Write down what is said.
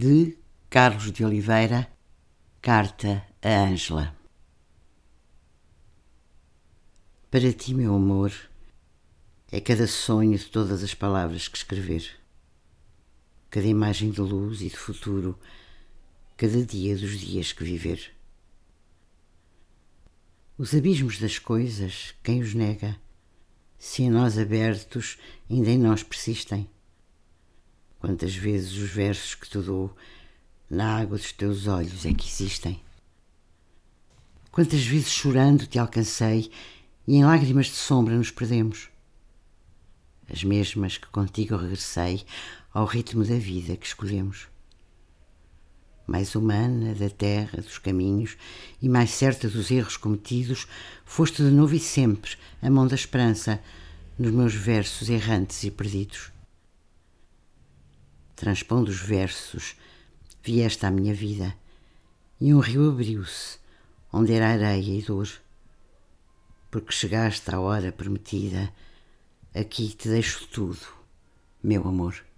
de Carlos de Oliveira, Carta a Ângela. Para ti, meu amor, é cada sonho de todas as palavras que escrever, cada imagem de luz e de futuro, cada dia dos dias que viver. Os abismos das coisas, quem os nega? Se em nós abertos ainda em nós persistem. Quantas vezes os versos que te dou na água dos teus olhos é que existem? Quantas vezes chorando te alcancei e em lágrimas de sombra nos perdemos? As mesmas que contigo regressei ao ritmo da vida que escolhemos. Mais humana da terra, dos caminhos e mais certa dos erros cometidos, foste de novo e sempre a mão da esperança nos meus versos errantes e perdidos transpondo os versos, vieste à minha vida e um rio abriu-se onde era areia e dor. Porque chegaste à hora prometida, aqui te deixo tudo, meu amor.